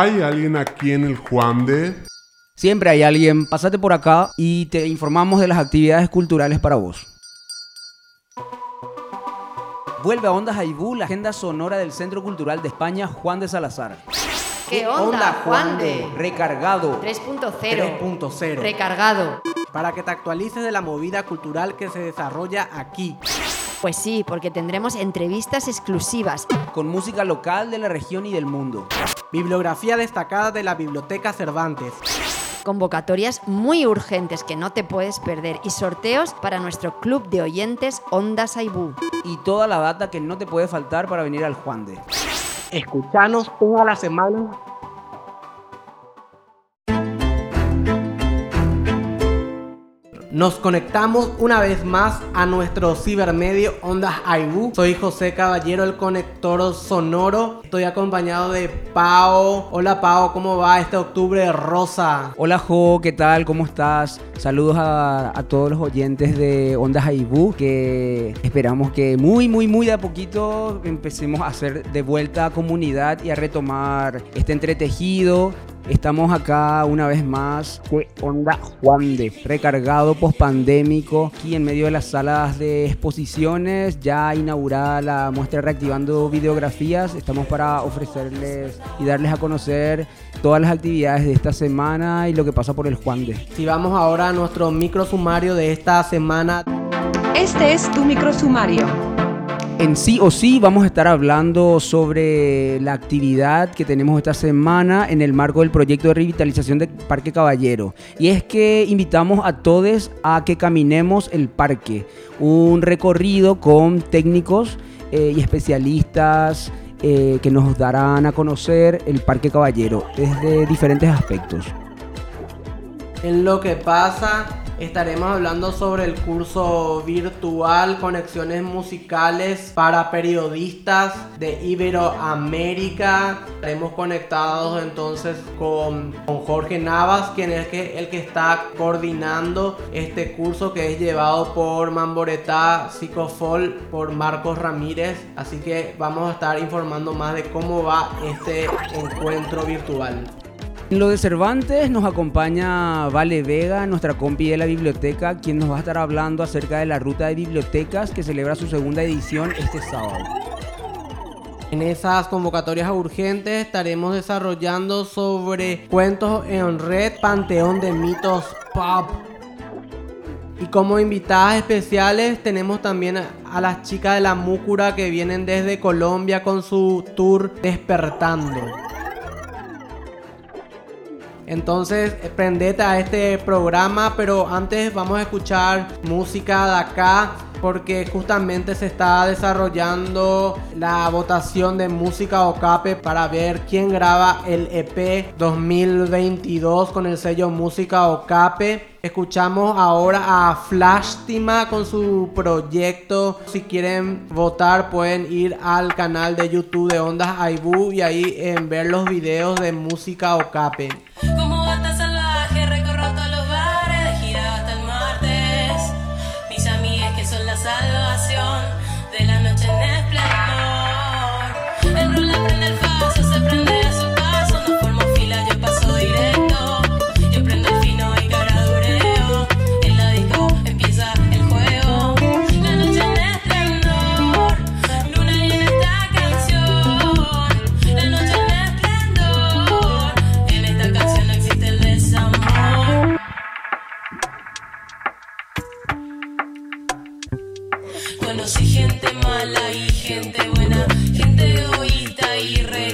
¿Hay alguien aquí en el Juan de? Siempre hay alguien. Pásate por acá y te informamos de las actividades culturales para vos. Vuelve a Ondas Aibú, la agenda sonora del Centro Cultural de España Juan de Salazar. ¿Qué onda, Juan de? Recargado. 3.0. 3.0. Recargado. Para que te actualices de la movida cultural que se desarrolla aquí. Pues sí, porque tendremos entrevistas exclusivas. Con música local de la región y del mundo. Bibliografía destacada de la Biblioteca Cervantes. Convocatorias muy urgentes que no te puedes perder y sorteos para nuestro club de oyentes Ondas Aibú. Y toda la data que no te puede faltar para venir al Juan de. Escuchanos toda la semana Nos conectamos una vez más a nuestro cibermedio Ondas Aibú. Soy José Caballero, el conector sonoro. Estoy acompañado de Pao. Hola Pao, ¿cómo va este octubre rosa? Hola Jo, ¿qué tal? ¿Cómo estás? Saludos a, todos los oyentes de Ondas Aibú que esperamos que muy, muy, muy de a poquito empecemos a hacer de vuelta a comunidad y a retomar este entretejido Estamos acá una vez más, fue Onda Juan de, recargado post-pandémico, aquí en medio de las salas de exposiciones, ya inaugurada la muestra Reactivando Videografías. Estamos para ofrecerles y darles a conocer todas las actividades de esta semana y lo que pasa por el Juan de. Si vamos ahora a nuestro micro sumario de esta semana. Este es tu micro sumario. En sí o sí vamos a estar hablando sobre la actividad que tenemos esta semana en el marco del proyecto de revitalización del Parque Caballero. Y es que invitamos a todos a que caminemos el parque. Un recorrido con técnicos eh, y especialistas eh, que nos darán a conocer el Parque Caballero desde diferentes aspectos. En lo que pasa Estaremos hablando sobre el curso virtual Conexiones Musicales para Periodistas de Iberoamérica. Estaremos conectados entonces con, con Jorge Navas, quien es el que está coordinando este curso que es llevado por Mamboretá Psicofol por Marcos Ramírez. Así que vamos a estar informando más de cómo va este encuentro virtual. En lo de Cervantes nos acompaña Vale Vega, nuestra compi de la biblioteca, quien nos va a estar hablando acerca de la ruta de bibliotecas que celebra su segunda edición este sábado. En esas convocatorias urgentes estaremos desarrollando sobre cuentos en red, panteón de mitos pop. Y como invitadas especiales tenemos también a las chicas de la Múcura que vienen desde Colombia con su tour Despertando. Entonces, prendete a este programa, pero antes vamos a escuchar música de acá porque justamente se está desarrollando la votación de música Ocape para ver quién graba el EP 2022 con el sello Música Ocape. Escuchamos ahora a Flashtima con su proyecto. Si quieren votar pueden ir al canal de YouTube de Ondas Aibu y ahí en ver los videos de música Ocape.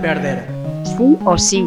perder. sí o sí.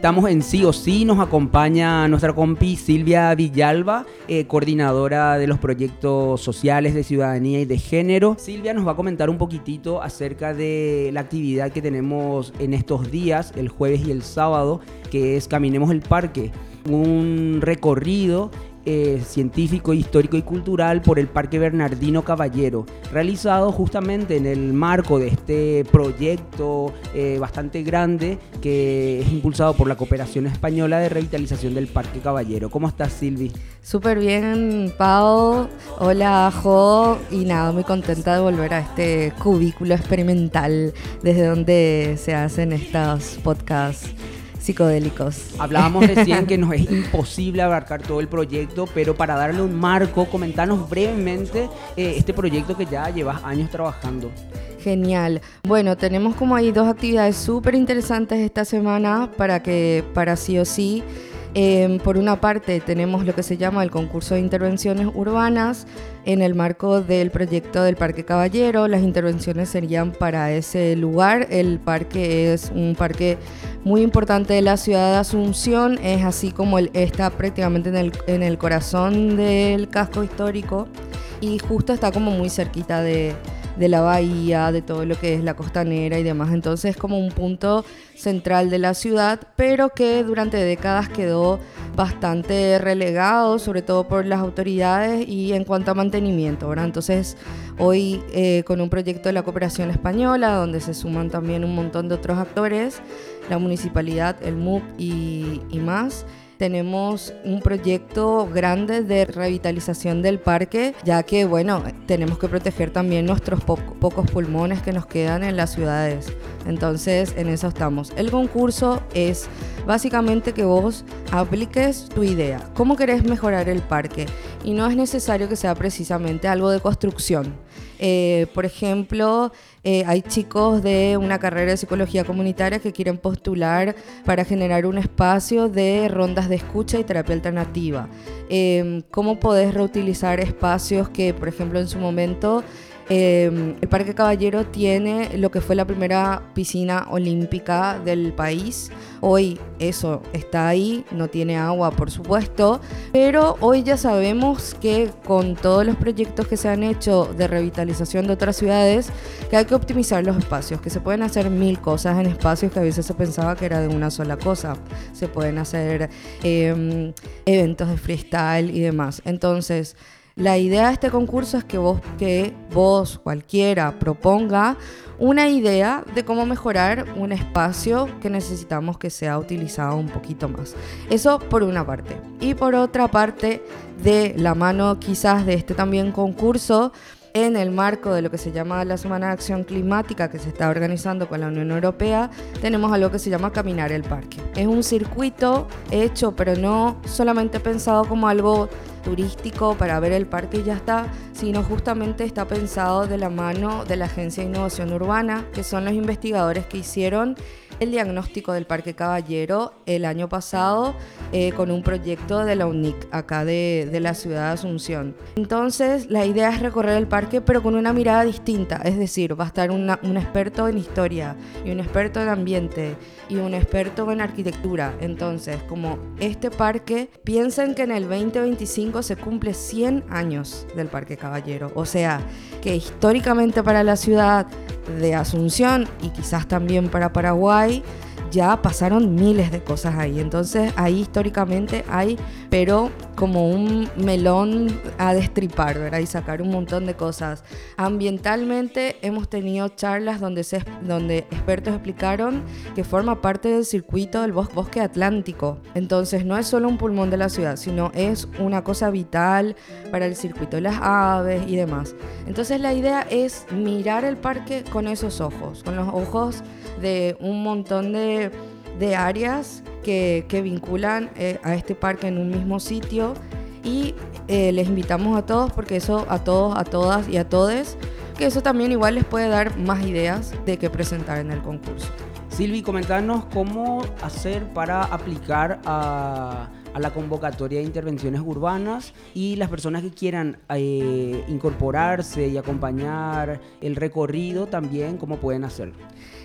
Estamos en sí o sí, nos acompaña nuestra compi Silvia Villalba, eh, coordinadora de los proyectos sociales de ciudadanía y de género. Silvia nos va a comentar un poquitito acerca de la actividad que tenemos en estos días, el jueves y el sábado, que es Caminemos el Parque, un recorrido eh, científico, histórico y cultural por el Parque Bernardino Caballero, realizado justamente en el marco de este proyecto eh, bastante grande que es impulsado por la Cooperación Española de Revitalización del Parque Caballero. ¿Cómo estás, Silvi? Súper bien, Pau. Hola, Jo. Y nada, muy contenta de volver a este cubículo experimental desde donde se hacen estos podcasts psicodélicos. Hablábamos recién que nos es imposible abarcar todo el proyecto, pero para darle un marco, comentarnos brevemente eh, este proyecto que ya llevas años trabajando. Genial. Bueno, tenemos como ahí dos actividades súper interesantes esta semana para que, para sí o sí, Em, por una parte tenemos lo que se llama el concurso de intervenciones urbanas en el marco del proyecto del Parque Caballero. Las intervenciones serían para ese lugar. El parque es un parque muy importante de la ciudad de Asunción, es así como está prácticamente en el, en el corazón del casco histórico y justo está como muy cerquita de, de la bahía, de todo lo que es la costanera y demás. Entonces es como un punto central de la ciudad, pero que durante décadas quedó bastante relegado, sobre todo por las autoridades y en cuanto a mantenimiento. ¿verdad? Entonces hoy eh, con un proyecto de la cooperación española, donde se suman también un montón de otros actores, la municipalidad, el MUP y más, tenemos un proyecto grande de revitalización del parque, ya que, bueno, tenemos que proteger también nuestros pocos pulmones que nos quedan en las ciudades. Entonces, en eso estamos. El concurso es básicamente que vos apliques tu idea. ¿Cómo querés mejorar el parque? Y no es necesario que sea precisamente algo de construcción. Eh, por ejemplo, eh, hay chicos de una carrera de psicología comunitaria que quieren postular para generar un espacio de rondas de escucha y terapia alternativa. Em, ¿Cómo podés reutilizar espacios que, por ejemplo, en su momento Em, el Parque Caballero tiene lo que fue la primera piscina olímpica del país. Hoy eso está ahí, no tiene agua por supuesto, pero hoy ya sabemos que con todos los proyectos que se han hecho de revitalización de otras ciudades, que hay que optimizar los espacios, que se pueden hacer mil cosas en espacios que a veces se pensaba que era de una sola cosa. Se pueden hacer em, eventos de freestyle y demás. Entonces, la idea de este concurso es que vos, que vos cualquiera proponga una idea de cómo mejorar un espacio que necesitamos que sea utilizado un poquito más. Eso por una parte. Y por otra parte, de la mano quizás de este también concurso, en el marco de lo que se llama la Semana de Acción Climática que se está organizando con la Unión Europea, tenemos algo que se llama Caminar el Parque. Es un circuito hecho, pero no solamente pensado como algo turístico para ver el parque y ya está, sino justamente está pensado de la mano de la Agencia de Innovación Urbana, que son los investigadores que hicieron el diagnóstico del Parque Caballero el año pasado eh, con un proyecto de la UNIC acá de, de, la ciudad de Asunción. Entonces la idea es recorrer el parque pero con una mirada distinta, es decir, va a estar un experto en historia y un experto en ambiente y un experto en arquitectura. Entonces, como este parque, piensen que en el 2025 se cumple 100 años del Parque Caballero, o sea, que históricamente para la ciudad de Asunción y quizás también para Paraguay, ya pasaron miles de cosas ahí. Entonces ahí históricamente hay, pero como un melón a destripar, ¿verdad? Y sacar un montón de cosas. Ambientalmente hemos tenido charlas donde, expertos explicaron que forma parte del circuito del bosque atlántico. Entonces no es solo un pulmón de la ciudad, sino es una cosa vital para el circuito de las aves y demás. Entonces la idea es mirar el parque con esos ojos, con los ojos de un montón de, áreas que, vinculan eh, a este parque en un mismo sitio y eh, les invitamos a todos porque eso a todos, a todas y a todes, que eso también igual les puede dar más ideas de qué presentar en el concurso. Silvi, comentarnos cómo hacer para aplicar a a la convocatoria de intervenciones urbanas y las personas que quieran eh, incorporarse y acompañar el recorrido también, ¿cómo pueden hacerlo?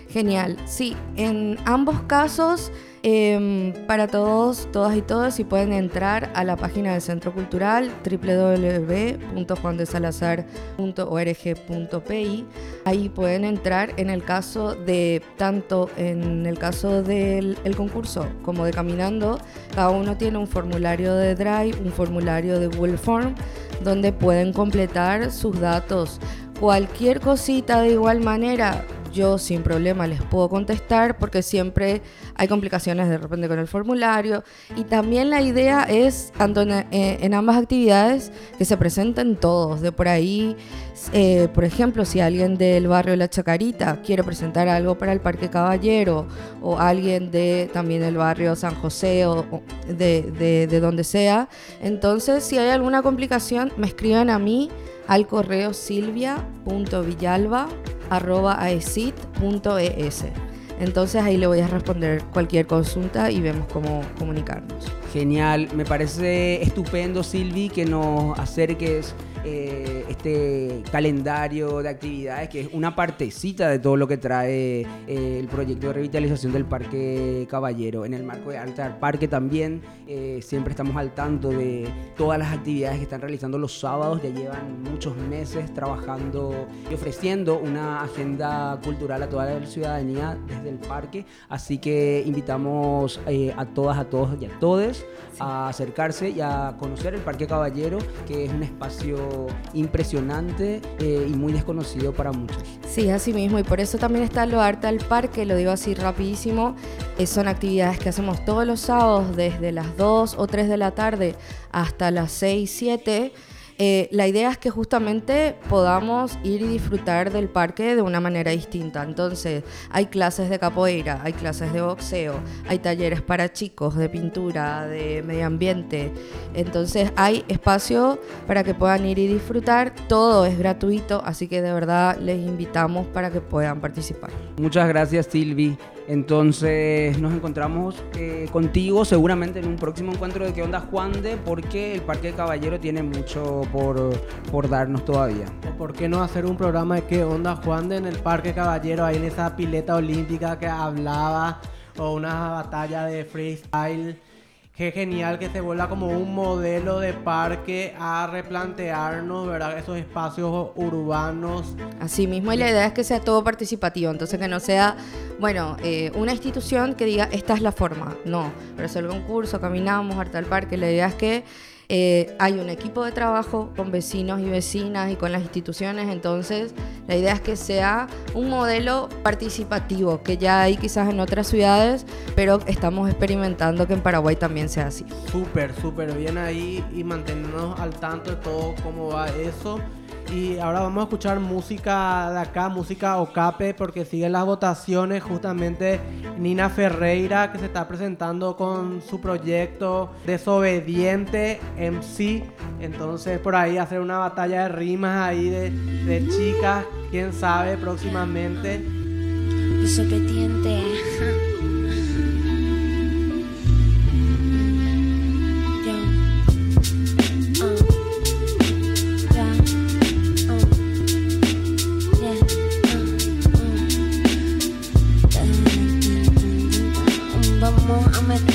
Genial, sí, en ambos casos, em, para todos, todas y todos, si pueden entrar a la página del Centro Cultural www.juandesalazar.org.pi. Ahí pueden entrar en el caso de, tanto en el caso del el concurso como de Caminando, cada uno tiene un formulario de Drive, un formulario de Google Form, donde pueden completar sus datos. Cualquier cosita de igual manera, yo sin problema les puedo contestar porque siempre hay complicaciones de repente con el formulario. Y también la idea es, tanto en, eh, ambas actividades, que se presenten todos. De por ahí, eh, por ejemplo, si alguien del barrio La Chacarita quiere presentar algo para el Parque Caballero, o alguien de también el barrio San José, o, de, de donde sea, entonces si hay alguna complicación, me escriban a mí al correo silvia.villalba.aesit.es. Entonces ahí le voy a responder cualquier consulta y vemos cómo comunicarnos. Genial, me parece estupendo Silvi que nos acerques eh, este calendario de actividades que es una partecita de todo lo que trae eh, el proyecto de revitalización del Parque Caballero. En el marco de Altar Parque también eh, siempre estamos al tanto de todas las actividades que están realizando los sábados. Ya llevan muchos meses trabajando y ofreciendo una agenda cultural a toda la ciudadanía desde el parque. Así que invitamos a todas, a todos y a todos a acercarse y a conocer el Parque Caballero, que es un espacio impresionante eh, y muy desconocido para muchos. Sí, así mismo, y por eso también está lo Arte al Parque, lo digo así rapidísimo, eh, son actividades que hacemos todos los sábados desde las 2 o 3 de la tarde hasta las 6, 7 eh, la idea es que justamente podamos ir y disfrutar del parque de una manera distinta. Entonces, hay clases de capoeira, hay clases de boxeo, hay talleres para chicos de pintura, de medio ambiente. Entonces, hay espacio para que puedan ir y disfrutar. Todo es gratuito, así que de verdad les invitamos para que puedan participar. Muchas gracias, Silvi. Entonces nos encontramos eh, contigo seguramente en un próximo encuentro de ¿Qué onda Juan de? Porque el Parque Caballero tiene mucho por, por darnos todavía. ¿Por qué no hacer un programa de ¿Qué onda Juan de? en el Parque Caballero, ahí en esa pileta olímpica que hablaba, o una batalla de freestyle? Qué genial que se vuelva como un modelo de parque a replantearnos, ¿verdad? Esos espacios urbanos. Así mismo, y la idea es que sea todo participativo, entonces que no sea, bueno, eh, una institución que diga, esta es la forma. No, resuelve un curso, caminamos, harta el parque, la idea es que eh, hay un equipo de trabajo con vecinos y vecinas y con las instituciones, entonces la idea es que sea un modelo participativo, que ya hay quizás en otras ciudades, pero estamos experimentando que en Paraguay también sea así. Súper, súper bien ahí y mantenernos al tanto de todo cómo va eso. Y ahora vamos a escuchar música de acá, música Ocape, porque siguen las votaciones. Justamente Nina Ferreira, que se está presentando con su proyecto Desobediente MC. Entonces, por ahí hacer una batalla de rimas ahí de, de chicas, quién sabe, próximamente. Desobediente.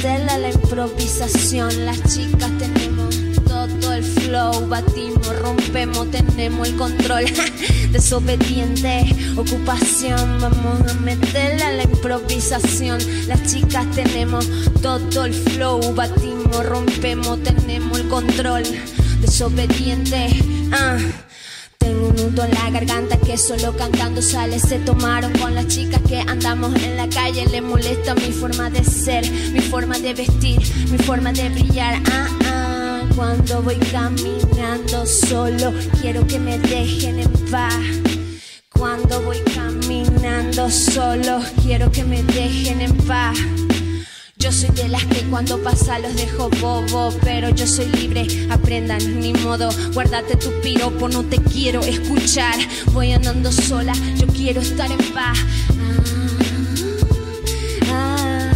Meterle a la improvisación. Las chicas tenemos todo el flow, batimos, rompemos, tenemos el control. Desobediente, ocupación, vamos a meterle a la improvisación. Las chicas tenemos todo el flow, batimos, rompemos, tenemos el control. Desobediente, ah. Tengo un nudo en la garganta que solo cantando sale. Se tomaron con las chicas que andamos en la calle. Le molesta mi forma de ser, mi forma de vestir, mi forma de brillar. Ah, ah. Cuando voy caminando solo, quiero que me dejen en paz. Cuando voy caminando solo, quiero que me dejen en paz. Yo soy de las que cuando pasa los dejo bobo, pero yo soy libre, aprendan ni modo, guárdate tu piropo, no te quiero escuchar, voy andando sola, yo quiero estar en paz. Ah,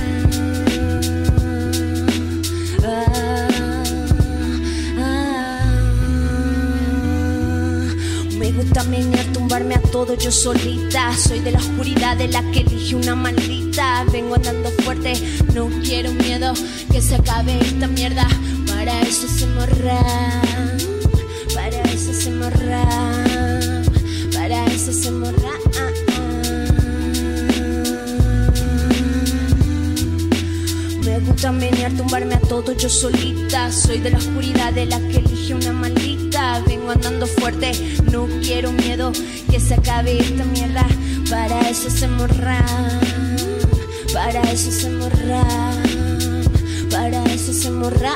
ah, ah, Me gusta menear, tumbarme a todo yo solita, soy de la oscuridad de la que elige una maldita. Vengo andando fuerte, no quiero miedo que se acabe esta mierda. Para eso se morra, para eso se morra, para eso se morra. Me gusta menear, tumbarme a todo yo solita. Soy de la oscuridad de la que elige una maldita. Vengo andando fuerte, no quiero miedo que se acabe esta mierda. Para eso se morra, para eso se morra, para eso se morra.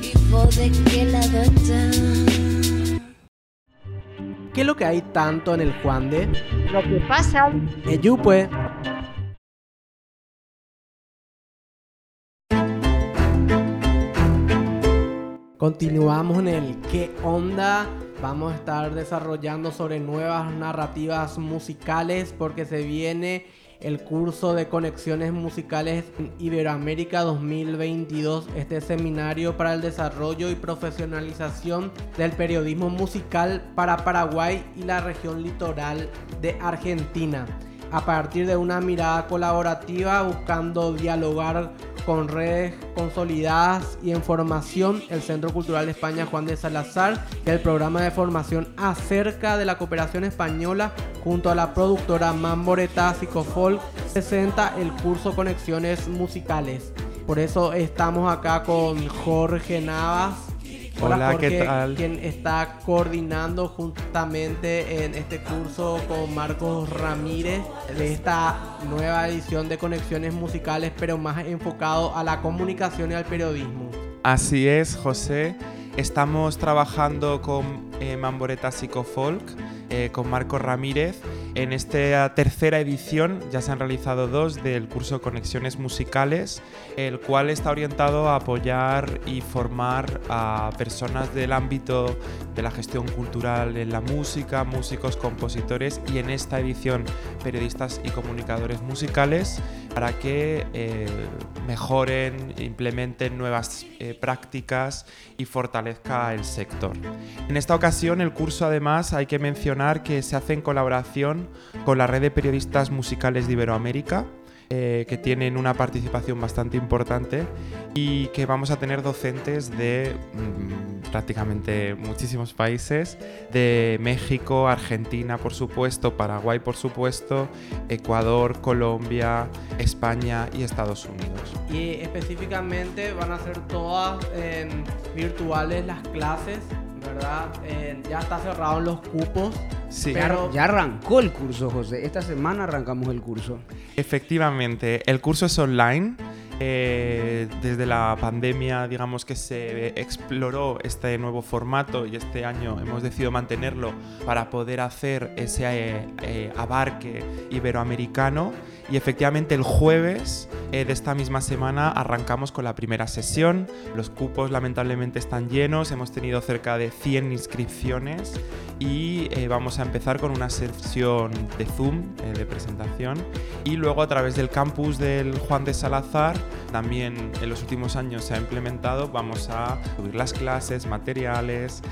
Y vos de qué lado? ¿Qué es lo que hay tanto en el Juan de? Lo que pasa Eyupe. Continuamos en el ¿Qué onda? Vamos a estar desarrollando sobre nuevas narrativas musicales porque se viene el curso de conexiones musicales en Iberoamérica 2022, este seminario para el desarrollo y profesionalización del periodismo musical para Paraguay y la región litoral de Argentina. A partir de una mirada colaborativa buscando dialogar con redes consolidadas y en formación, el Centro Cultural de España Juan de Salazar y el programa de formación acerca de la cooperación española junto a la productora Mamboreta Psicofolk presenta el curso Conexiones Musicales. Por eso estamos acá con Jorge Navas. Hola, ¿qué Jorge, tal? Quien está coordinando justamente en este curso con Marcos Ramírez de esta nueva edición de Conexiones Musicales, pero más enfocado a la comunicación y al periodismo. Así es, José. Estamos trabajando con eh, Mamboreta Psicofolk, eh, con Marco Ramírez. En esta tercera edición ya se han realizado dos del curso Conexiones Musicales, el cual está orientado a apoyar y formar a personas del ámbito de la gestión cultural en la música, músicos, compositores y en esta edición periodistas y comunicadores musicales para que eh, mejoren, implementen nuevas eh, prácticas y fortalezca el sector. En esta ocasión el curso además hay que mencionar que se hace en colaboración con la red de periodistas musicales de Iberoamérica, eh, que tienen una participación bastante importante y que vamos a tener docentes de mm, prácticamente muchísimos países, de México, Argentina por supuesto, Paraguay por supuesto, Ecuador, Colombia, España y Estados Unidos. Y específicamente van a ser todas eh, virtuales las clases, ¿verdad? Eh, ya está cerrado los cupos. Sí. Ya, Pero- ya arrancó el curso, José. Esta semana arrancamos el curso. Efectivamente, el curso es online. Eh, desde la pandemia, digamos que se exploró este nuevo formato y este año hemos decidido mantenerlo para poder hacer ese eh, eh, abarque iberoamericano. Y efectivamente el jueves eh, de esta misma semana arrancamos con la primera sesión. Los cupos lamentablemente están llenos, hemos tenido cerca de 100 inscripciones y eh, vamos a empezar con una sesión de Zoom eh, de presentación y luego a través del campus del Juan de Salazar también en los últimos años se ha implementado vamos a subir las clases, materiales,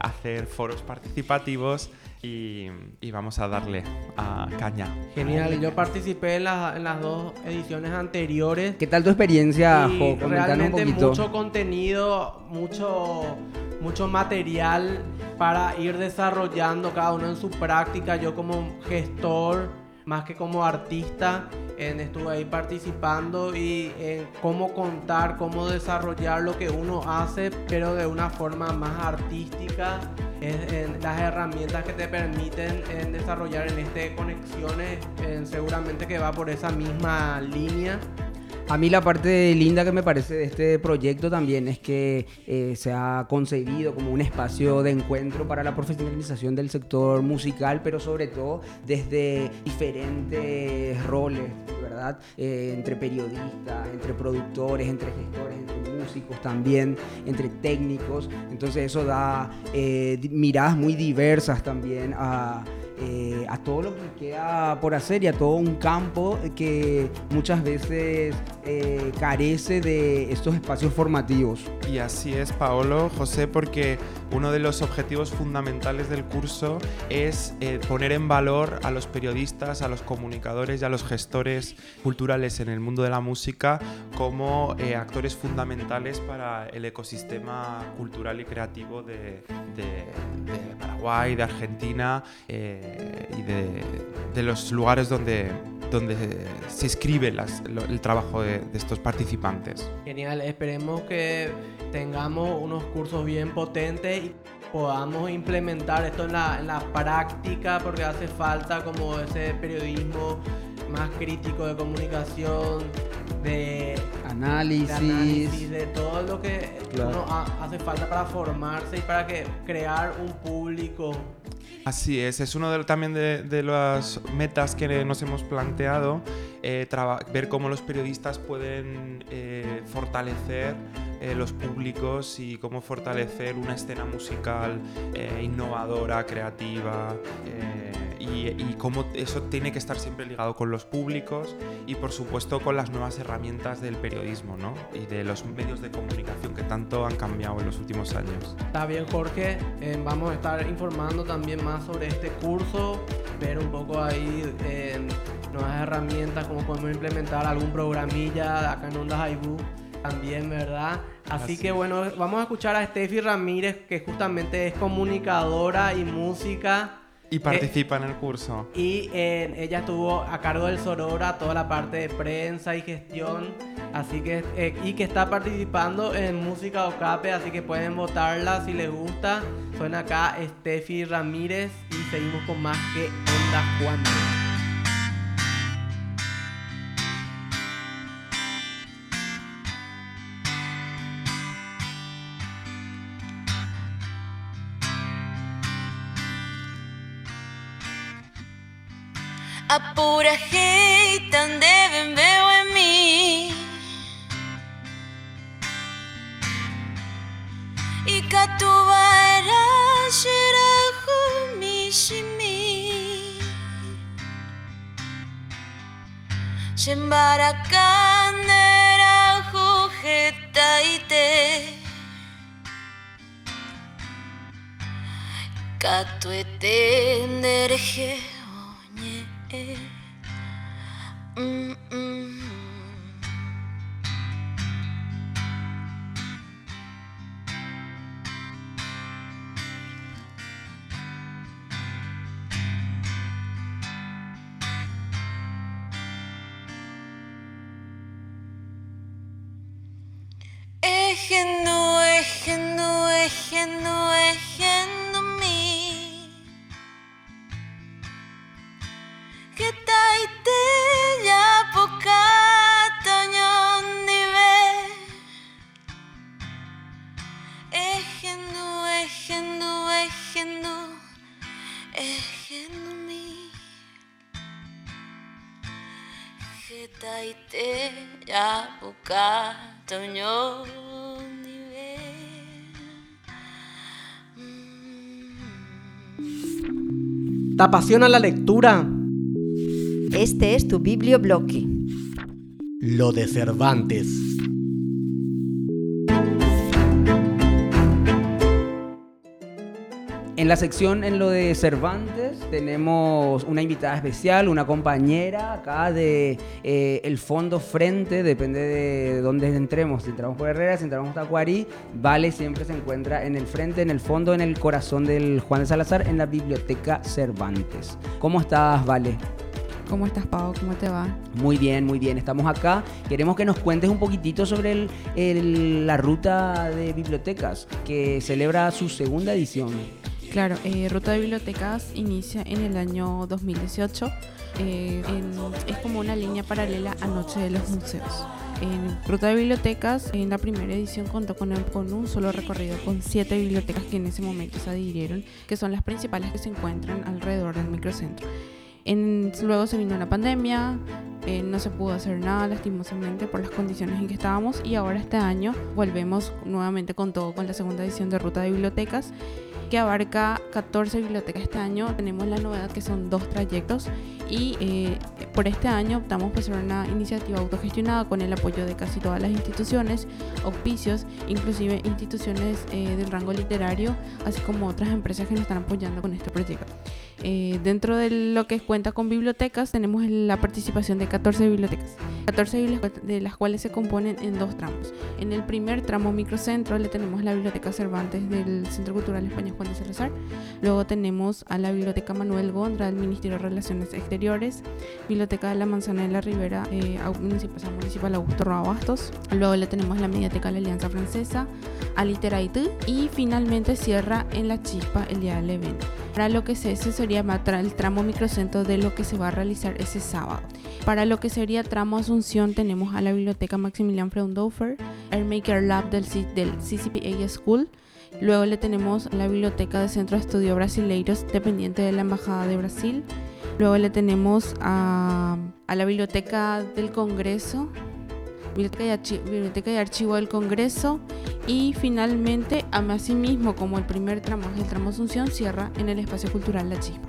hacer foros participativos y, y vamos a darle a caña. Genial, yo participé en, la- en las dos ediciones anteriores. ¿Qué tal tu experiencia, Jo? Un realmente poquito. mucho contenido, mucho, mucho material para ir desarrollando cada uno en su práctica. Yo como gestor, más que como artista, en- estuve ahí participando y en cómo contar, cómo desarrollar lo que uno hace, pero de una forma más artística. En, en las herramientas que te permiten en desarrollar en este conexiones, en seguramente que va por esa misma línea. A mí la parte linda que me parece de este proyecto también es que eh, se ha concebido como un espacio de encuentro para la profesionalización del sector musical, pero sobre todo desde diferentes roles, ¿verdad? Eh, entre periodistas, entre productores, entre gestores, entre músicos también, entre técnicos. Entonces eso da eh, miradas muy diversas también a eh, a todo lo que queda por hacer y a todo un campo que muchas veces eh, carece de estos espacios formativos. Y así es, Paolo, José, porque uno de los objetivos fundamentales del curso es eh, poner en valor a los periodistas, a los comunicadores y a los gestores culturales en el mundo de la música como actores fundamentales para el ecosistema cultural y creativo de, de- de Paraguay, de Argentina y de, de los lugares donde, donde se escribe las- lo- el trabajo de- de estos participantes. Genial, esperemos que tengamos unos cursos bien potentes y podamos implementar esto en la, en la práctica porque hace falta como ese periodismo más crítico de comunicación, de, de Análisis. análisis, de todo lo que Claro. uno ha- hace falta para formarse y para que crear un público. Así es, es uno de, también de, de las metas que nos hemos planteado, eh, ver cómo los periodistas pueden eh, fortalecer eh, los públicos y cómo fortalecer una escena musical eh, innovadora, creativa, eh, y, y cómo eso tiene que estar siempre ligado con los públicos y por supuesto con las nuevas herramientas del periodismo ¿no? y de los medios de comunicación que tanto han cambiado en los últimos años. Está bien, Jorge. Eh, vamos a estar informando también más sobre este curso, ver un poco ahí eh, nuevas herramientas, cómo podemos implementar algún programilla acá en Ondas Aibú también, ¿verdad? Así, Así que bueno, vamos a escuchar a Steffi Ramírez, que justamente es comunicadora y música. Y participa en el curso. Y eh, ella estuvo a cargo del Sorora, toda la parte de prensa y gestión. Así que, eh, y que está participando en Música Ocape, así que pueden votarla si les gusta. Suena acá Steffi Ramírez y seguimos con más que Onda Juan. Apura tan deben veo en mí. Y katubara shirahu mishimi Shembara kandera jujetaite Katuete ndereje it. Mm-mm. Ejenu, ejenu, ejenu, ejenu. ¿Te apasiona la lectura? Este es tu bibliobloque. Lo de Cervantes. La sección en lo de Cervantes tenemos una invitada especial, una compañera acá de eh, el fondo frente, depende de dónde entremos. Si entramos por Herrera, si entramos por Tacuarí, Vale siempre se encuentra en el frente, en el fondo, en el corazón del Juan de Salazar, en la biblioteca Cervantes. ¿Cómo estás, Vale? ¿Cómo estás, Pau? ¿Cómo te va? Muy bien, muy bien. Estamos acá. Queremos que nos cuentes un poquitito sobre el- el- la ruta de bibliotecas que celebra su segunda edición. Claro, eh, Ruta de Bibliotecas inicia en el año 2018. eh, en- es como una línea paralela a Noche de los Museos. En Ruta de Bibliotecas, en la primera edición contó con, con un solo recorrido con siete bibliotecas que en ese momento se adhirieron, que son las principales que se encuentran alrededor del microcentro. En- luego se vino la pandemia, eh, no se pudo hacer nada lastimosamente por las condiciones en que estábamos y ahora este año volvemos nuevamente con todo con la segunda edición de Ruta de Bibliotecas que abarca 14 bibliotecas este año. Tenemos la novedad que son dos trayectos y eh, por este año optamos por ser una iniciativa autogestionada con el apoyo de casi todas las instituciones, auspicios, inclusive instituciones eh, del rango literario, así como otras empresas que nos están apoyando con este proyecto. Eh, dentro de lo que cuenta con bibliotecas, tenemos la participación de 14 bibliotecas, 14 bibliotecas de las cuales se componen en dos tramos. En el primer tramo microcentro le tenemos la Biblioteca Cervantes del Centro Cultural España Juan de Salazar, luego tenemos a la Biblioteca Manuel Gondra del Ministerio de Relaciones Exteriores, Biblioteca de la Manzana de la Ribera eh, Municipal, Municipal Augusto Roa Bastos, luego le tenemos la Mediateca de la Alianza Francesa, Aliteraitú y finalmente cierra en La Chispa el día del evento. Para lo que se ese sería el tramo microcentro de lo que se va a realizar ese sábado. Para lo que sería tramo Asunción tenemos a la Biblioteca Maximilian Freundhofer, el Maker Lab del, del CCPA School, Luego le tenemos la Biblioteca de Centro de Estudio Brasileiros, dependiente de la Embajada de Brasil. Luego le tenemos a, a la Biblioteca del Congreso, Biblioteca y, Archivo del Congreso y finalmente, mismo como el primer tramo, el tramo Asunción, cierra en el Espacio Cultural La Chispa.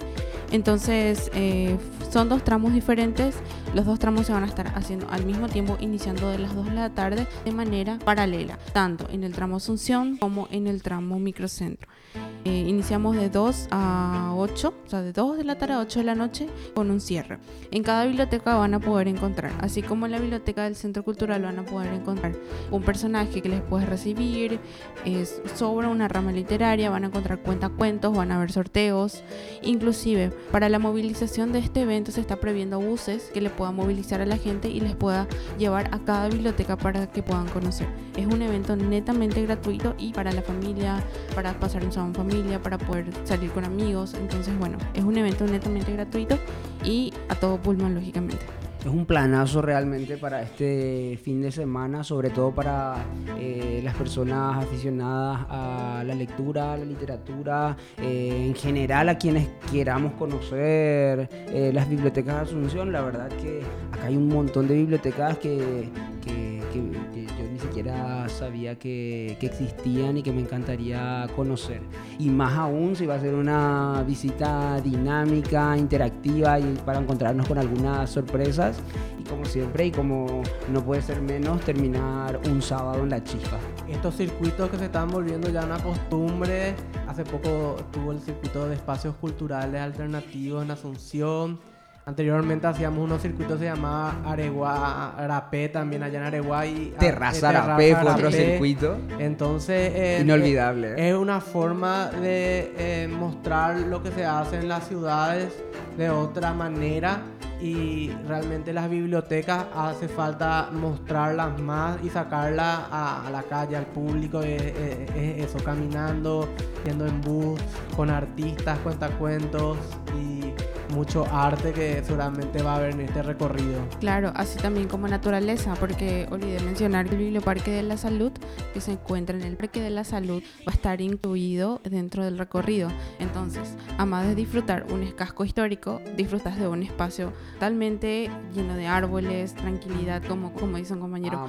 Entonces, eh, son dos tramos diferentes. Los dos tramos se van a estar haciendo al mismo tiempo, iniciando de las 2 de la tarde de manera paralela, tanto en el tramo Asunción como en el tramo Microcentro. Eh, iniciamos de 2 a 8, o sea, de 2 de la tarde a 8 de la noche con un cierre. En cada biblioteca van a poder encontrar, así como en la biblioteca del Centro Cultural van a poder encontrar un personaje que les puede recibir, es sobre una rama literaria, van a encontrar cuentacuentos, van a haber sorteos, inclusive para la movilización de este evento se está previendo buses que le puedan movilizar a la gente y les pueda llevar a cada biblioteca para que puedan conocer. Es un evento netamente gratuito y para la familia, para pasar un sábado en familia para poder salir con amigos. Entonces, bueno, es un evento netamente gratuito y a todo pulmón, lógicamente. Es un planazo realmente para este fin de semana, sobre todo para eh, las personas aficionadas a la lectura, a la literatura, eh, en general a quienes queramos conocer eh, las bibliotecas de Asunción. La verdad que acá hay un montón de bibliotecas que, sabía que, que, existían y que me encantaría conocer. Y más aún si va a ser una visita dinámica, interactiva y para encontrarnos con algunas sorpresas. Y como siempre, y como no puede ser menos, terminar un sábado en la chispa. Estos circuitos que se están volviendo ya una costumbre. Hace poco tuvo el circuito de espacios culturales alternativos en Asunción Anteriormente hacíamos unos circuitos que se llamaba Aregua, Arapé, también allá en Aregua. Y, Terraza Arapé fue otro circuito. Entonces. Eh, Inolvidable. Es, una forma de eh, mostrar lo que se hace en las ciudades de otra manera. Y realmente las bibliotecas hace falta mostrarlas más y sacarlas a, la calle, al público. Es, eso, caminando, yendo en bus, con artistas, cuentacuentos y mucho arte que seguramente va a haber en este recorrido. Claro, así también como naturaleza, porque olvidé mencionar el Biblioparque de la Salud, que se encuentra en el Parque de la Salud, va a estar incluido dentro del recorrido. Entonces, además de disfrutar un casco histórico, disfrutas de un espacio totalmente lleno de árboles, tranquilidad, como, como dice un compañero.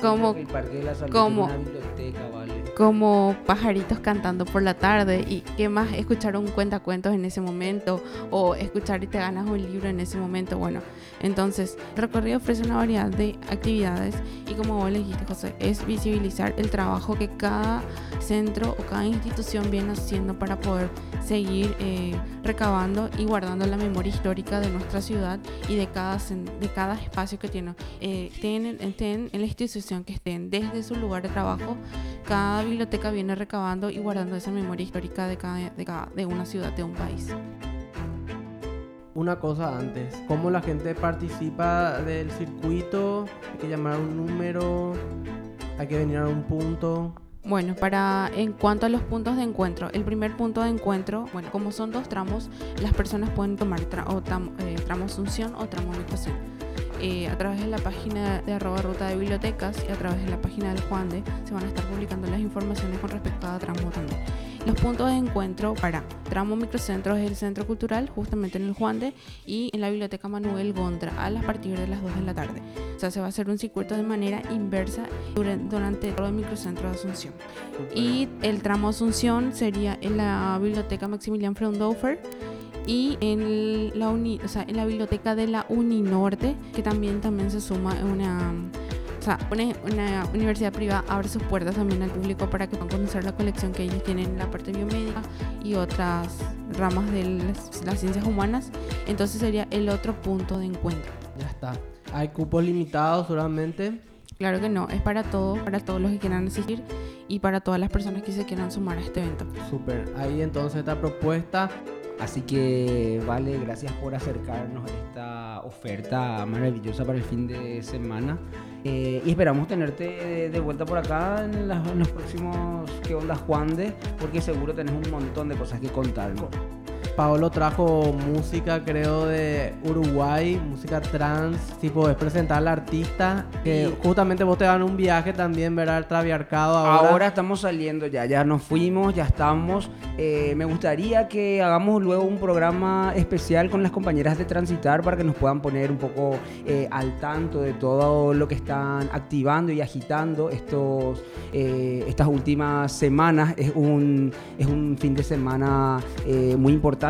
como, el Parque de la Salud como, una biblioteca, ¿vale? Como pajaritos cantando por la tarde y qué más escuchar un cuentacuentos en ese momento o escuchar y te ganas un libro en ese momento. Bueno, entonces recorrido ofrece una variedad de actividades y como vos le dijiste José, es visibilizar el trabajo que cada centro o cada institución viene haciendo para poder seguir eh, recabando y guardando la memoria histórica de nuestra ciudad y de cada, de cada espacio que tiene. Eh, estén en la institución que estén, desde su lugar de trabajo, cada biblioteca viene recabando y guardando esa memoria histórica de, cada, de, cada, de una ciudad, de un país. Una cosa antes, ¿cómo la gente participa del circuito? Hay que llamar a un número, hay que venir a un punto. Bueno, para en cuanto a los puntos de encuentro, el primer punto de encuentro, bueno, como son dos tramos, las personas pueden tomar o eh, tramo Asunción o tramo Microcentro. Eh, a través de la página de arroba ruta de bibliotecas y a través de la página del Juan de se van a estar publicando las informaciones con respecto a Tramo también. Los puntos de encuentro para Tramo Microcentro es el Centro Cultural, justamente en el Juan de, y en la Biblioteca Manuel Gondra, a partir de las 2 de la tarde. O sea, se va a hacer un circuito de manera inversa durante todo el Microcentro de Asunción. Y el tramo Asunción sería en la Biblioteca Maximilian Freundhofer y en la, o sea, en la biblioteca de la Uninorte, que también, también se suma una o sea, una, universidad privada abre sus puertas también al público para que puedan conocer la colección que ellos tienen en la parte biomédica y otras ramas de las, ciencias humanas. Entonces sería el otro punto de encuentro. Ya está. ¿Hay cupos limitados solamente? Claro que no, es para todos, para todos los que quieran asistir y para todas las personas que se quieran sumar a este evento. Súper, ahí entonces esta propuesta Así que, vale, gracias por acercarnos a esta oferta maravillosa para el fin de semana. Eh, y esperamos tenerte de, vuelta por acá en, los próximos ¿Qué onda Juan de? Porque seguro tenés un montón de cosas que contarnos. Paolo trajo música, creo, de Uruguay, música trans. Si podés presentar al artista, que justamente vos te dan un viaje también, ¿verdad? El Traviarcado ahora. Ahora estamos saliendo ya, ya nos fuimos, ya estamos. Eh, me gustaría que hagamos luego un programa especial con las compañeras de Transitar para que nos puedan poner un poco eh, al tanto de todo lo que están activando y agitando estos, eh, estas últimas semanas. Es un, es un fin de semana muy importante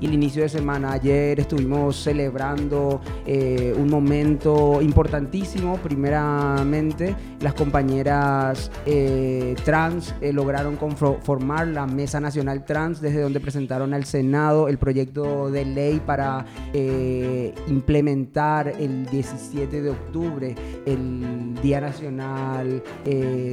y el inicio de semana. Ayer estuvimos celebrando eh, un momento importantísimo. Primeramente, las compañeras eh, trans eh, lograron formar la Mesa Nacional Trans, desde donde presentaron al Senado el proyecto de ley para implementar el 17 de octubre el Día Nacional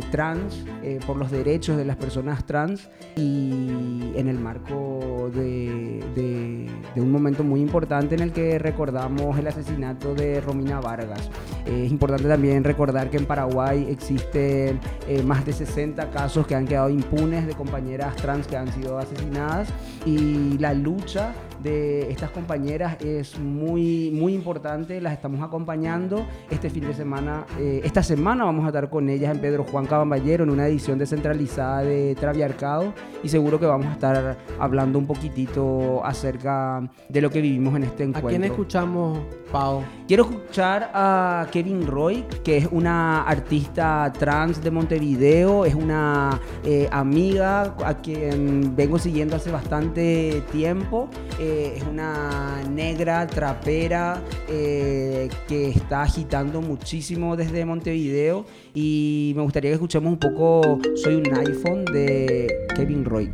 Trans por los derechos de las personas trans y en el marco de de, un momento muy importante en el que recordamos el asesinato de Romina Vargas. es importante también recordar que en Paraguay existen eh, más de 60 casos que han quedado impunes de compañeras trans que han sido asesinadas y la lucha de estas compañeras es muy, muy importante, las estamos acompañando este fin de semana. Eh, esta semana vamos a estar con ellas en Pedro Juan Caballero en una edición descentralizada de Traviarcado y seguro que vamos a estar hablando un poquitito acerca de lo que vivimos en este encuentro. ¿A quién escuchamos, Pau? Quiero escuchar a Kevin Roy, que es una artista trans de Montevideo, es una eh, amiga a quien vengo siguiendo hace bastante tiempo. Eh, es una negra trapera eh, que está agitando muchísimo desde Montevideo y me gustaría que escuchemos un poco Soy un iPhone de Kevin Roy.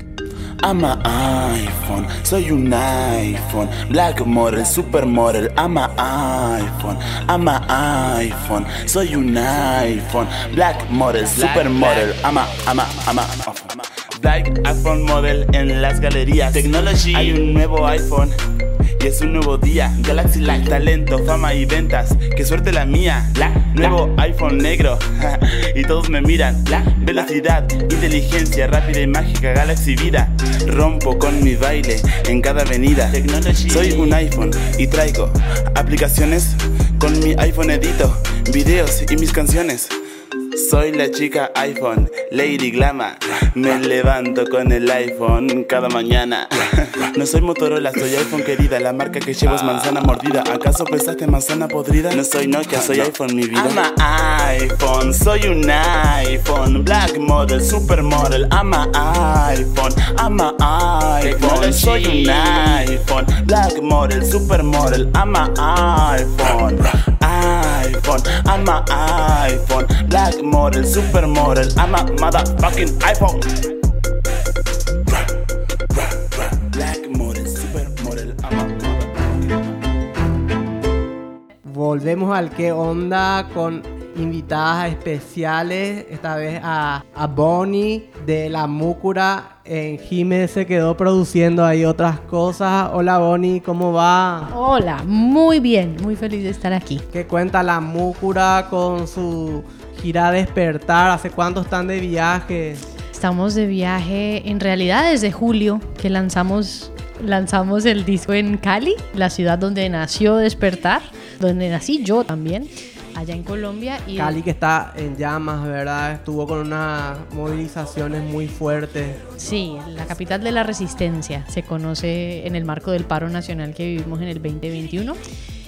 I'm a iPhone, soy un iPhone, black model, supermodel, I'm a iPhone, I'm a iPhone, soy un iPhone, black model, supermodel, I'm a, I'm a, I'm a, Black iPhone Model en las galerías. Technology. Hay un nuevo iPhone. Y es un nuevo día, Galaxy Light, talento, fama y ventas. Qué suerte la mía, la nuevo iPhone negro. y todos me miran, la velocidad, inteligencia, rápida y mágica, Galaxy vida. Rompo con mi baile en cada avenida. Technology. Soy un iPhone y traigo aplicaciones. Con mi iPhone edito videos y mis canciones. Soy la chica iPhone, Lady Glama. Me levanto con el iPhone cada mañana. No soy Motorola, soy iPhone querida. La marca que llevo es manzana mordida. ¿Acaso pensaste manzana podrida? No soy Nokia, soy iPhone, mi vida. I'm a iPhone, soy un iPhone. Black model, supermodel. I'm a iPhone, I'm a iPhone. Soy un iPhone. Black model, supermodel. I'm a iPhone. iPhone, I'm a iPhone. Black model, supermodel, I'm a motherfucking iPhone. Black model, supermodel, I'm a Volvemos al que onda con invitadas especiales, esta vez a, a Bonnie de La Múcura. En Jiménez se quedó produciendo ahí otras cosas. Hola Bonnie, ¿cómo va? Hola, muy bien, muy feliz de estar aquí. ¿Qué cuenta La Múcura con su gira Despertar? ¿Hace cuánto están de viaje? Estamos de viaje en realidad desde julio que lanzamos, lanzamos el disco en Cali, la ciudad donde nació Despertar donde nací yo también, allá en Colombia. Y Cali que está en llamas, ¿verdad? Estuvo con unas movilizaciones muy fuertes. Sí, la capital de la resistencia se conoce en el marco del paro nacional que vivimos en el 2021.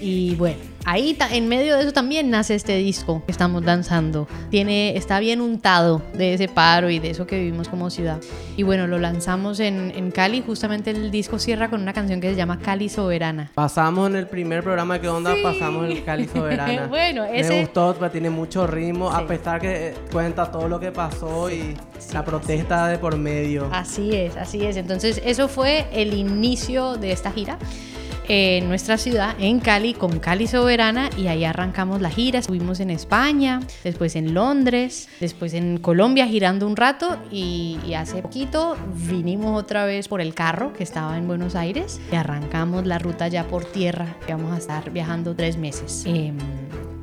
Y bueno, ahí en medio de eso también nace este disco que estamos lanzando. Tiene, está bien untado de ese paro y de eso que vivimos como ciudad. Y bueno, lo lanzamos en, en Cali. Justamente el disco cierra con una canción que se llama Cali Soberana. Pasamos en el primer programa de ¿Qué onda? Pasamos el Cali Soberana. Bueno, Me ese- gustó, pues, tiene mucho ritmo, a pesar que eh, cuenta todo lo que pasó y la protesta de por medio. Así es, así es. Entonces, eso fue el inicio de esta gira en nuestra ciudad, en Cali, con Cali Soberana, y ahí arrancamos la gira. Estuvimos en España, después en Londres, después en Colombia girando un rato, y, y hace poquito vinimos otra vez por el carro que estaba en Buenos Aires y arrancamos la ruta ya por tierra, vamos a estar viajando tres meses em,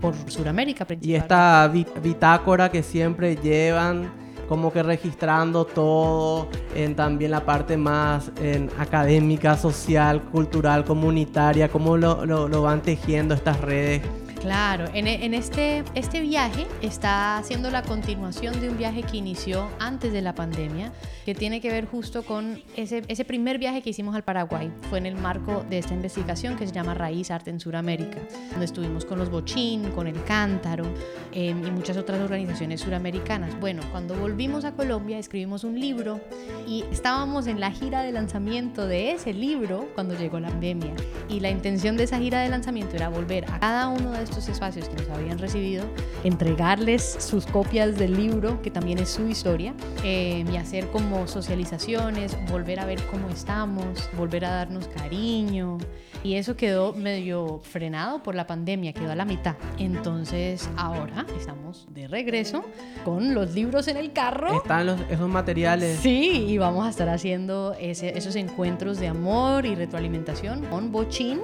por Sudamérica. Y esta bi- bitácora que siempre llevan, como que registrando todo, en también la parte más académica, social, cultural, comunitaria, cómo lo- lo van tejiendo estas redes. Claro, en, en este, este viaje está haciendo la continuación de un viaje que inició antes de la pandemia, que tiene que ver justo con ese, ese primer viaje que hicimos al Paraguay. Fue en el marco de esta investigación que se llama Raíz Arte en Suramérica, donde estuvimos con los Bochín, con el Cántaro eh, y muchas otras organizaciones suramericanas. Bueno, cuando volvimos a Colombia escribimos un libro y estábamos en la gira de lanzamiento de ese libro cuando llegó la pandemia. Y la intención de esa gira de lanzamiento era volver a cada uno de estos espacios que nos habían recibido, entregarles sus copias del libro, que también es su historia, eh, y hacer como socializaciones, volver a ver cómo estamos, volver a darnos cariño. Y eso quedó medio frenado por la pandemia, quedó a la mitad. Entonces ahora estamos de regreso con los libros en el carro. Están los- esos materiales. Sí, y vamos a estar haciendo ese- esos encuentros de amor y retroalimentación con Bochín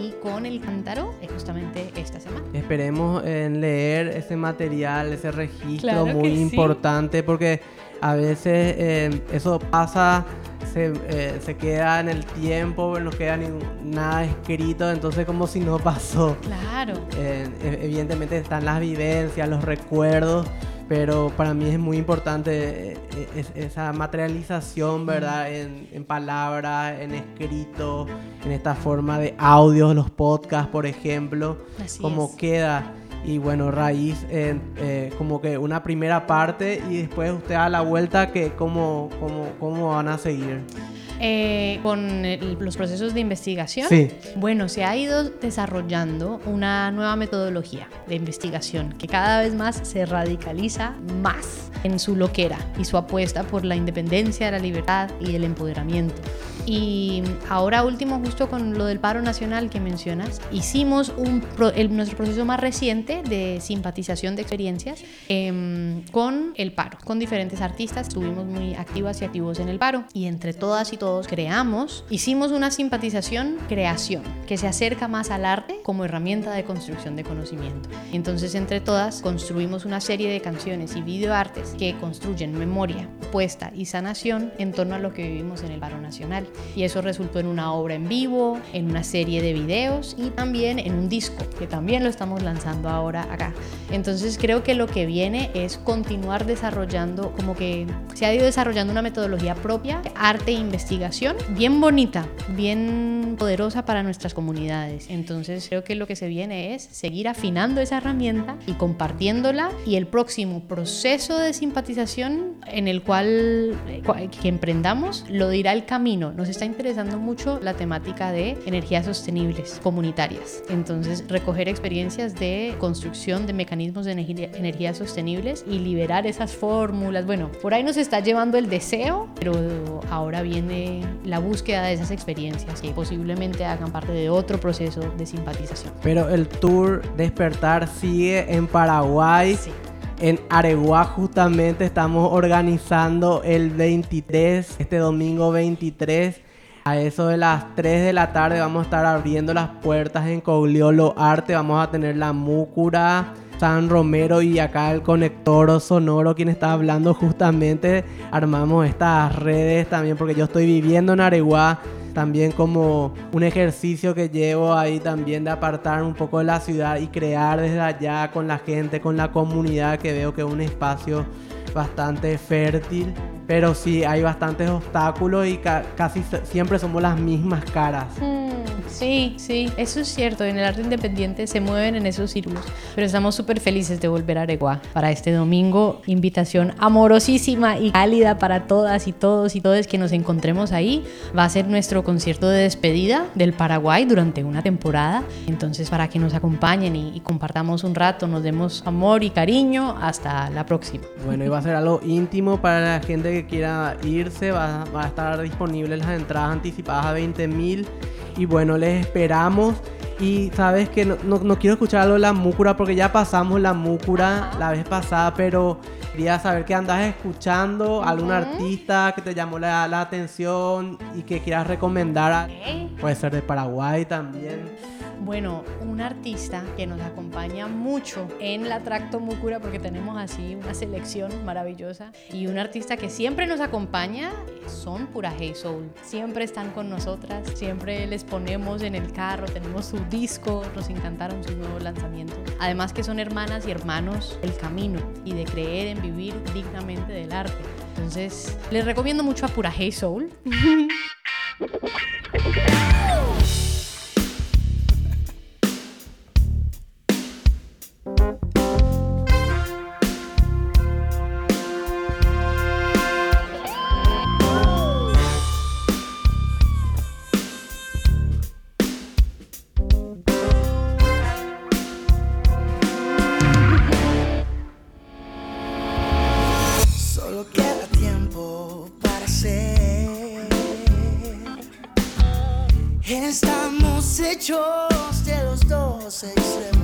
y con el cántaro eh, justamente esta semana. Esperemos en leer ese material, ese registro Claro muy sí. importante porque a veces eh, eso pasa, se, eh, se queda en el tiempo, no queda ni- nada escrito, entonces como si no pasó. Claro. Eh, evidentemente están las vivencias, los recuerdos, pero para mí es muy importante eh, es- esa materialización, ¿verdad? En, en palabras, en escrito, en esta forma de audios, los podcasts, por ejemplo, Así como es. queda. Y bueno, raíz, en, eh, como que una primera parte y después usted a la vuelta, que cómo, cómo, cómo van a seguir. Eh, con el- los procesos de investigación, Sí. bueno, se ha ido desarrollando una nueva metodología de investigación que cada vez más se radicaliza más en su loquera y su apuesta por la independencia, la libertad y el empoderamiento. Y ahora último, justo con lo del paro nacional que mencionas, hicimos un pro- el- nuestro proceso más reciente de simpatización de experiencias em, con el paro, con diferentes artistas. Estuvimos muy activas y activos en el paro y entre todas y todos creamos, hicimos una simpatización creación que se acerca más al arte como herramienta de construcción de conocimiento. Entonces entre todas construimos una serie de canciones y videoartes que construyen memoria, puesta y sanación en torno a lo que vivimos en el paro nacional. Y eso resultó en una obra en vivo, en una serie de videos y también en un disco, que también lo estamos lanzando ahora acá. Entonces creo que lo que viene es continuar desarrollando, como que se ha ido desarrollando una metodología propia, arte e investigación, bien bonita, bien poderosa para nuestras comunidades. Entonces creo que lo que se viene es seguir afinando esa herramienta y compartiéndola y el próximo proceso de simpatización en el cual eh, que emprendamos lo dirá el camino. Nos está interesando mucho la temática de energías sostenibles comunitarias. Entonces recoger experiencias de construcción de mecanismos de energía- energías sostenibles y liberar esas fórmulas. Bueno, por ahí nos está llevando el deseo, pero ahora viene la búsqueda de esas experiencias que posiblemente hagan parte de otro proceso de simpatización. Pero el tour Despertar sigue en Paraguay. En Areguá justamente estamos organizando el 23, este domingo 23. A eso de las 3 de la tarde vamos a estar abriendo las puertas en Cogliolo Arte. Vamos a tener la Múcura, San Romero y acá el conector sonoro quien está hablando justamente. Armamos estas redes también porque yo estoy viviendo en Areguá. también como un ejercicio que llevo ahí también de apartar un poco de la ciudad y crear desde allá con la gente, con la comunidad, que veo que es un espacio bastante fértil. Pero sí, hay bastantes obstáculos y casi siempre somos las mismas caras. Mm, sí, sí, eso es cierto. En el arte independiente se mueven en esos círculos. Pero estamos súper felices de volver a Areguá para este domingo. Invitación amorosísima y cálida para todas y todos y todos que nos encontremos ahí. Va a ser nuestro concierto de despedida del Paraguay durante una temporada. Entonces, para que nos acompañen y, y compartamos un rato, nos demos amor y cariño. Hasta la próxima. Bueno, y va a ser algo íntimo para la gente que quiera irse, va, a estar disponible las entradas anticipadas a 20 mil. Y bueno, les esperamos. Y sabes que no, no, quiero escuchar algo de la múcura porque ya pasamos la múcura la vez pasada, pero quería saber que andas escuchando, algún artista que te llamó la, atención y que quieras recomendar. Puede ser de Paraguay también. Bueno, un artista que nos acompaña mucho en la Tracto Múcura porque tenemos así una selección maravillosa y un artista que siempre nos acompaña son Pura Hey Soul. Siempre están con nosotras, siempre les ponemos en el carro, tenemos su disco, nos encantaron sus nuevos lanzamientos. Además que son hermanas y hermanos del camino y de creer en vivir dignamente del arte. Entonces, les recomiendo mucho a Pura Hey Soul. muchos de los dos extremos.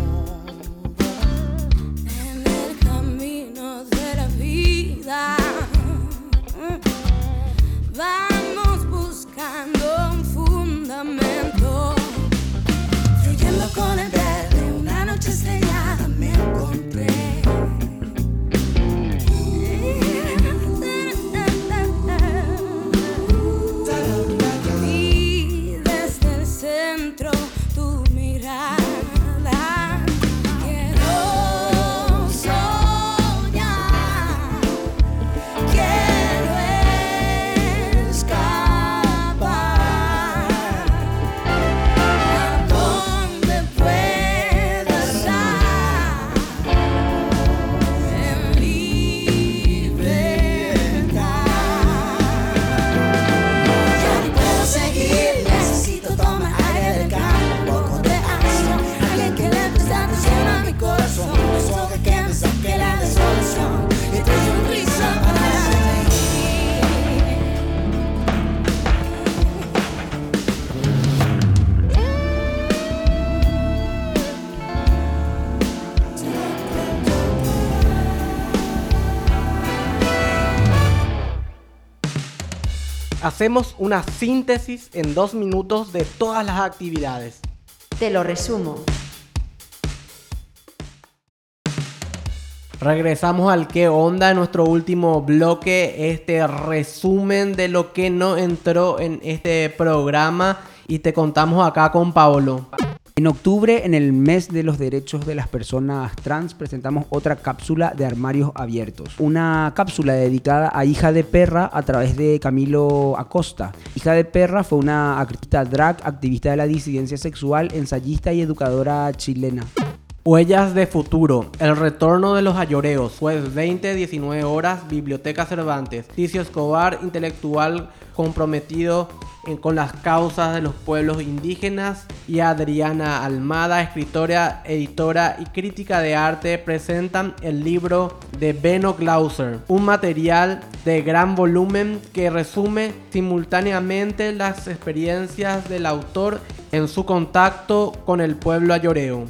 Hacemos una síntesis en dos minutos de todas las actividades. Te lo resumo. Regresamos al qué onda en nuestro último bloque, este resumen de lo que no entró en este programa y te contamos acá con Paolo. En octubre, en el mes de los derechos de las personas trans, presentamos otra cápsula de armarios abiertos. Una cápsula dedicada a Hija de Perra a través de Camilo Acosta. Hija de Perra fue una artista drag, activista de la disidencia sexual, ensayista y educadora chilena. Huellas de futuro. El retorno de los ayoreos. Jueves 20, 19 horas. Biblioteca Cervantes. Ticio Escobar, intelectual comprometido con las causas de los pueblos indígenas. Y Adriana Almada, escritora, editora y crítica de arte, presentan el libro de Beno Glauser. Un material de gran volumen que resume simultáneamente las experiencias del autor en su contacto con el pueblo ayoreo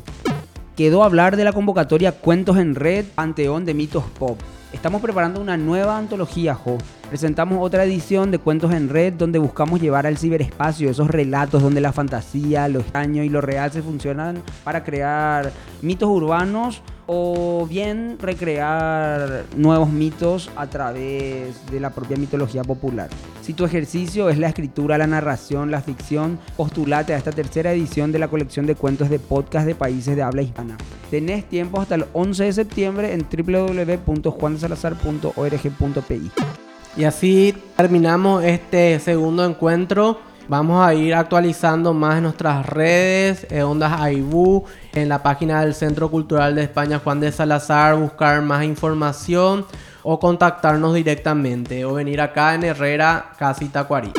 quedó hablar de la convocatoria Cuentos en Red, Panteón de Mitos Pop. Estamos preparando una nueva antología, Jo. Presentamos otra edición de Cuentos en Red donde buscamos llevar al ciberespacio esos relatos donde la fantasía, lo extraño y lo real se funcionan para crear mitos urbanos o bien recrear nuevos mitos a través de la propia mitología popular. Si tu ejercicio es la escritura, la narración, la ficción, postulate a esta tercera edición de la colección de cuentos de podcast de países de habla hispana. Tenés tiempo hasta el 11 de septiembre en www.juandesalazar.org.pi. Y así terminamos este segundo encuentro. Vamos a ir actualizando más nuestras redes, en Ondas Aibú, en la página del Centro Cultural de España Juan de Salazar, buscar más información o contactarnos directamente o venir acá en Herrera, Casi Tacuarí.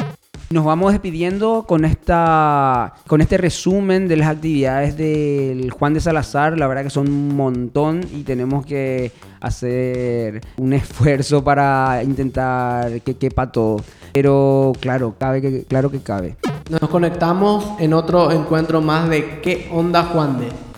Nos vamos despidiendo con, esta, con este resumen de las actividades del Juan de Salazar. La verdad que son un montón y tenemos que hacer un esfuerzo para intentar que quepa todo. Pero claro, cabe que, claro que cabe. Nos conectamos en otro encuentro más de ¿Qué onda Juan de?